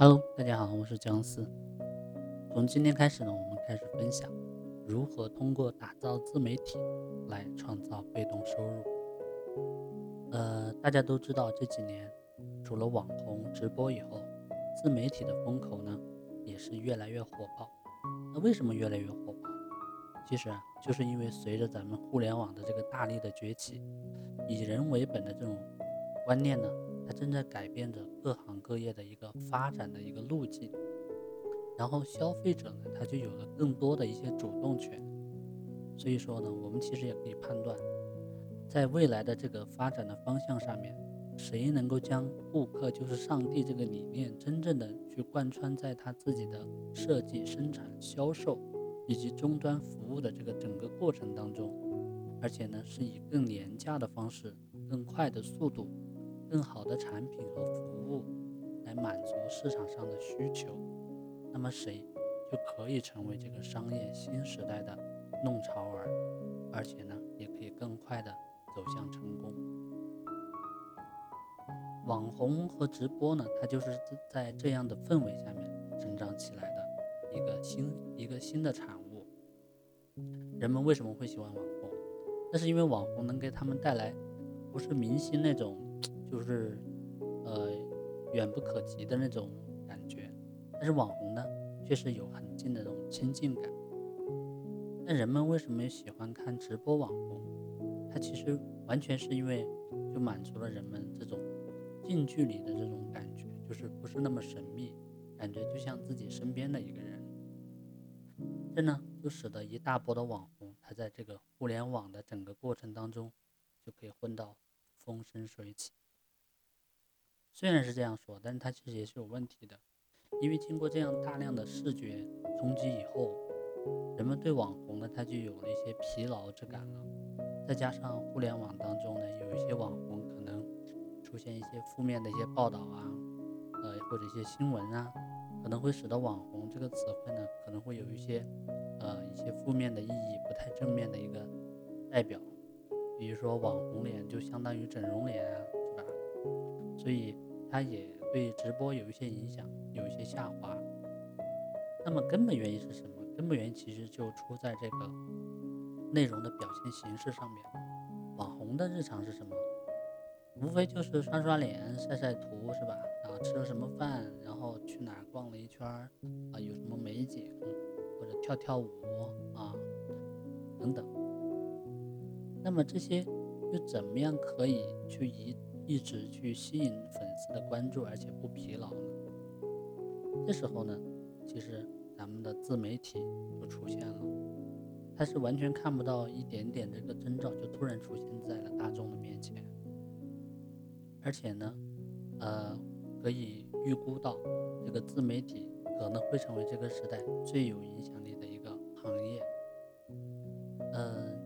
Hello，大家好，我是姜思。从今天开始呢，我们开始分享如何通过打造自媒体来创造被动收入。呃，大家都知道这几年除了网红直播以后，自媒体的风口呢也是越来越火爆。那为什么越来越火爆？其实啊，就是因为随着咱们互联网的这个大力的崛起，以人为本的这种观念呢。它正在改变着各行各业的一个发展的一个路径，然后消费者呢，他就有了更多的一些主动权。所以说呢，我们其实也可以判断，在未来的这个发展的方向上面，谁能够将顾客就是上帝这个理念真正的去贯穿在他自己的设计、生产、销售以及终端服务的这个整个过程当中，而且呢，是以更廉价的方式、更快的速度。更好的产品和服务来满足市场上的需求，那么谁就可以成为这个商业新时代的弄潮儿，而且呢，也可以更快的走向成功。网红和直播呢，它就是在这样的氛围下面成长起来的一个新一个新的产物。人们为什么会喜欢网红？那是因为网红能给他们带来不是明星那种。就是，呃，远不可及的那种感觉，但是网红呢，却是有很近的那种亲近感。那人们为什么喜欢看直播网红？它其实完全是因为就满足了人们这种近距离的这种感觉，就是不是那么神秘，感觉就像自己身边的一个人。这呢，就使得一大波的网红，他在这个互联网的整个过程当中，就可以混到风生水起。虽然是这样说，但是它其实也是有问题的，因为经过这样大量的视觉冲击以后，人们对网红呢，他就有了一些疲劳之感了。再加上互联网当中呢，有一些网红可能出现一些负面的一些报道啊，呃，或者一些新闻啊，可能会使得网红这个词汇呢，可能会有一些呃一些负面的意义，不太正面的一个代表。比如说网红脸就相当于整容脸啊，所以。它也对直播有一些影响，有一些下滑。那么根本原因是什么？根本原因其实就出在这个内容的表现形式上面。网红的日常是什么？无非就是刷刷脸、晒晒图，是吧？然后吃了什么饭，然后去哪儿逛了一圈儿，啊，有什么美景，或者跳跳舞啊，等等。那么这些又怎么样可以去一？一直去吸引粉丝的关注，而且不疲劳呢。这时候呢，其实咱们的自媒体就出现了，它是完全看不到一点点这个征兆，就突然出现在了大众的面前。而且呢，呃，可以预估到这个自媒体可能会成为这个时代最有影响力的一个行业。嗯，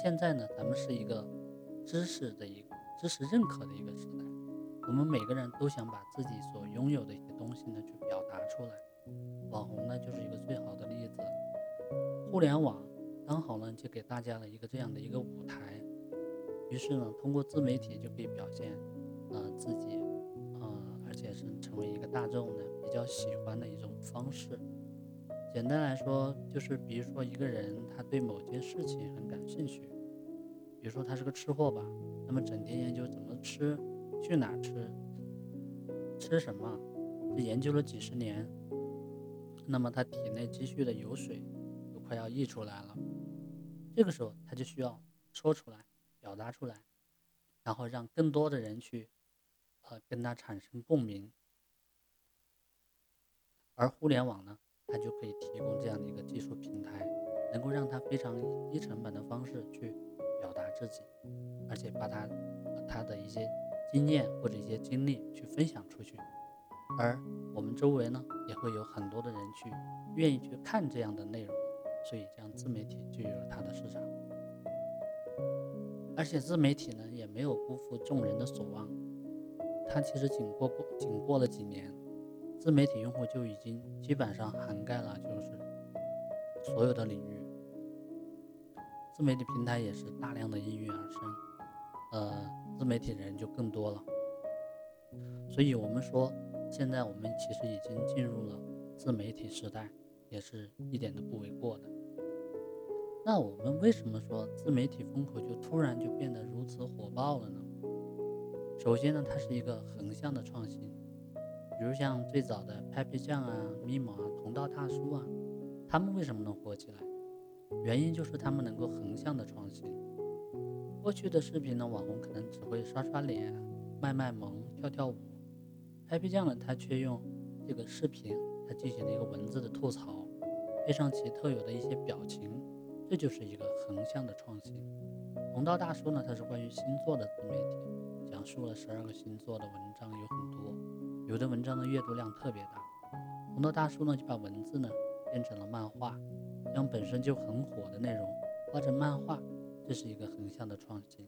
现在呢，咱们是一个知识的一。知识认可的一个时代，我们每个人都想把自己所拥有的一些东西呢去表达出来。网红呢就是一个最好的例子。互联网刚好呢就给大家了一个这样的一个舞台，于是呢通过自媒体就可以表现呃自己，呃而且是成为一个大众呢比较喜欢的一种方式。简单来说就是比如说一个人他对某件事情很感兴趣，比如说他是个吃货吧。那么整天研究怎么吃，去哪吃，吃什么，这研究了几十年，那么他体内积蓄的油水都快要溢出来了。这个时候他就需要说出来，表达出来，然后让更多的人去，呃，跟他产生共鸣。而互联网呢，它就可以提供这样的一个技术平台，能够让他非常低成本的方式去自己。而且把他他的一些经验或者一些经历去分享出去，而我们周围呢也会有很多的人去愿意去看这样的内容，所以这样自媒体就有了它的市场。而且自媒体呢也没有辜负众人的所望，它其实仅过过仅过了几年，自媒体用户就已经基本上涵盖了就是所有的领域，自媒体平台也是大量的应运而生。呃，自媒体人就更多了，所以我们说，现在我们其实已经进入了自媒体时代，也是一点都不为过的。那我们为什么说自媒体风口就突然就变得如此火爆了呢？首先呢，它是一个横向的创新，比如像最早的 Papi 酱啊、咪蒙啊、同道大叔啊，他们为什么能火起来？原因就是他们能够横向的创新。过去的视频呢，网红可能只会刷刷脸、卖卖萌、跳跳舞。Happy 酱呢，他却用这个视频，他进行了一个文字的吐槽，配上其特有的一些表情，这就是一个横向的创新。红道大叔呢，他是关于星座的自媒体，讲述了十二个星座的文章有很多，有的文章的阅读量特别大。红道大叔呢，就把文字呢变成了漫画，将本身就很火的内容画成漫画。这是一个横向的创新。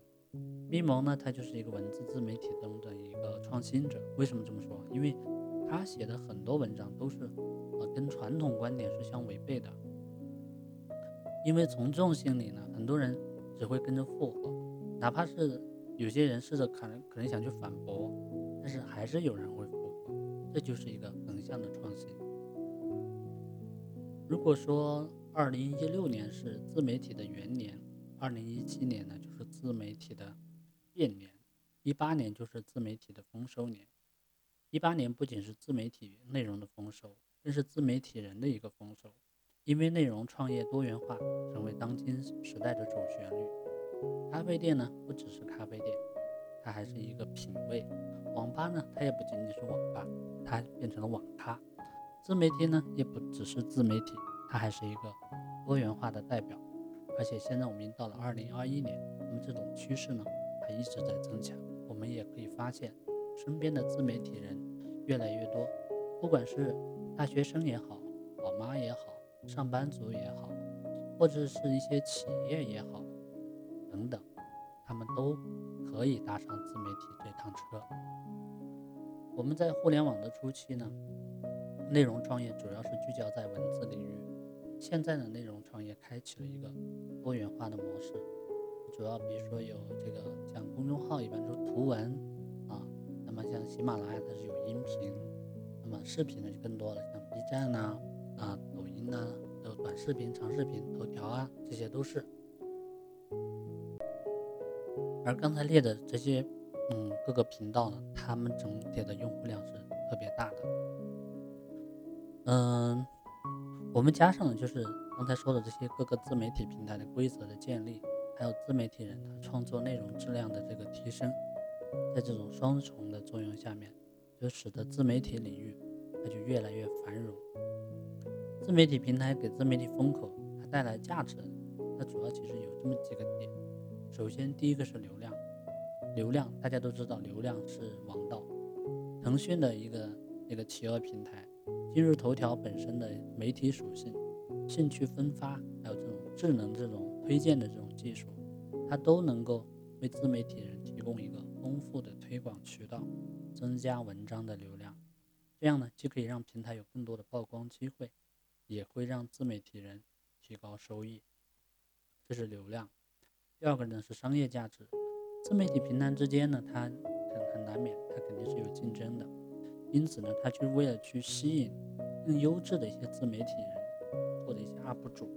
咪蒙呢，他就是一个文字自媒体中的一个创新者。为什么这么说？因为他写的很多文章都是呃跟传统观点是相违背的。因为从众心理呢，很多人只会跟着附和，哪怕是有些人试着可能可能想去反驳，但是还是有人会附和。这就是一个横向的创新。如果说二零一六年是自媒体的元年。二零一七年呢，就是自媒体的变年；一八年就是自媒体的丰收年。一八年不仅是自媒体内容的丰收，更是自媒体人的一个丰收，因为内容创业多元化成为当今时代的主旋律。咖啡店呢，不只是咖啡店，它还是一个品味；网吧呢，它也不仅仅是网吧，它变成了网咖。自媒体呢，也不只是自媒体，它还是一个多元化的代表。而且现在我们已经到了二零二一年，那么这种趋势呢还一直在增强。我们也可以发现，身边的自媒体人越来越多，不管是大学生也好，宝妈也好，上班族也好，或者是一些企业也好，等等，他们都可以搭上自媒体这趟车。我们在互联网的初期呢，内容创业主要是聚焦在文字领域。现在的内容创业开启了一个多元化的模式，主要比如说有这个像公众号，一般都是图文啊，那么像喜马拉雅它是有音频，那么视频呢就更多了，像 B 站呐、啊抖音呐，有短视频、长视频、头条啊，这些都是。而刚才列的这些，嗯，各个频道呢，他们整体的用户量是特别大的，嗯。我们加上了就是刚才说的这些各个自媒体平台的规则的建立，还有自媒体人他创作内容质量的这个提升，在这种双重的作用下面，就使得自媒体领域它就越来越繁荣。自媒体平台给自媒体风口它带来价值，它主要其实有这么几个点。首先，第一个是流量，流量大家都知道，流量是王道。腾讯的一个一个企鹅平台。今日头条本身的媒体属性、兴趣分发，还有这种智能、这种推荐的这种技术，它都能够为自媒体人提供一个丰富的推广渠道，增加文章的流量。这样呢，既可以让平台有更多的曝光机会，也会让自媒体人提高收益。这是流量。第二个呢是商业价值。自媒体平台之间呢，它很很难免，它肯定是有竞争的。因此呢，他就为了去吸引更优质的一些自媒体人或者一些 UP 主，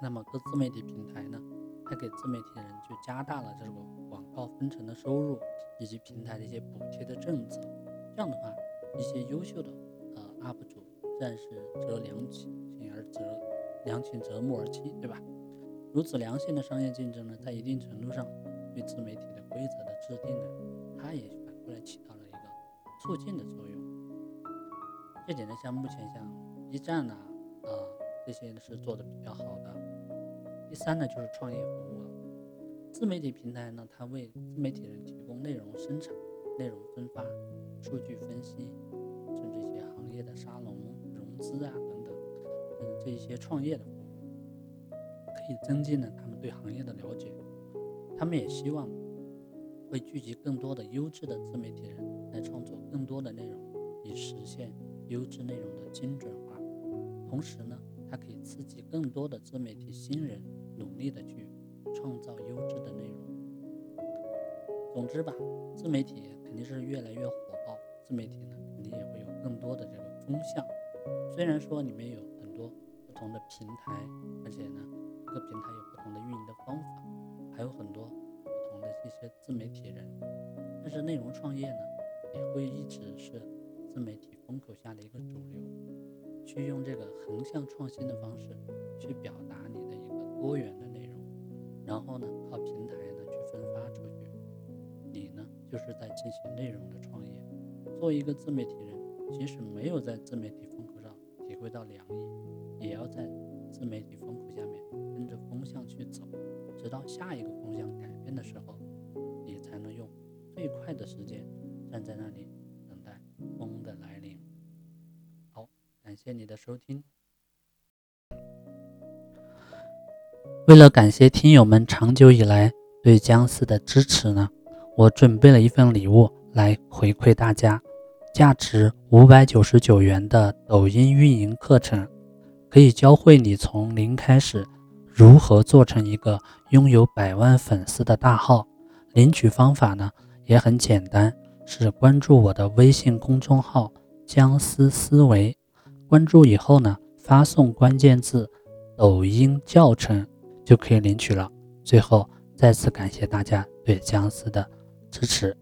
那么各自媒体平台呢，它给自媒体人就加大了这个广告分成的收入，以及平台的一些补贴的政策。这样的话，一些优秀的呃 UP 主自然是择良禽而择良禽择木而栖，对吧？如此良性的商业竞争呢，在一定程度上对自媒体的规则的制定呢，它也反过来起到了。促进的作用，这点呢，像目前像 B 站呐，啊这些是做的比较好的。第三呢，就是创业服务了。自媒体平台呢，它为自媒体人提供内容生产、内容分发、数据分析，甚至一些行业的沙龙、融资啊等等，嗯，这一些创业的服务，可以增进呢他们对行业的了解。他们也希望会聚集更多的优质的自媒体人。来创作更多的内容，以实现优质内容的精准化。同时呢，它可以刺激更多的自媒体新人努力的去创造优质的内容。总之吧，自媒体肯定是越来越火爆，自媒体呢肯定也会有更多的这个风向。虽然说里面有很多不同的平台，而且呢，各平台有不同的运营的方法，还有很多一些自媒体人，但是内容创业呢，也会一直是自媒体风口下的一个主流，去用这个横向创新的方式去表达你的一个多元的内容，然后呢，靠平台呢去分发出去，你呢就是在进行内容的创业。作为一个自媒体人，即使没有在自媒体风口上体会到凉意，也要在自媒体风口下面跟着风向去走，直到下一个风向改变的时候，快的时间站在那里等待风的来临。好，感谢你的收听。为了感谢听友们长久以来对僵尸的支持呢，我准备了一份礼物来回馈大家。价值五百九十九元的抖音运营课程，可以教会你从零开始如何做成一个拥有百万粉丝的大号。领取方法呢也很简单，是关注我的微信公众号“僵尸思维”，关注以后呢发送关键字“抖音教程”就可以领取了。最后再次感谢大家对僵尸的支持。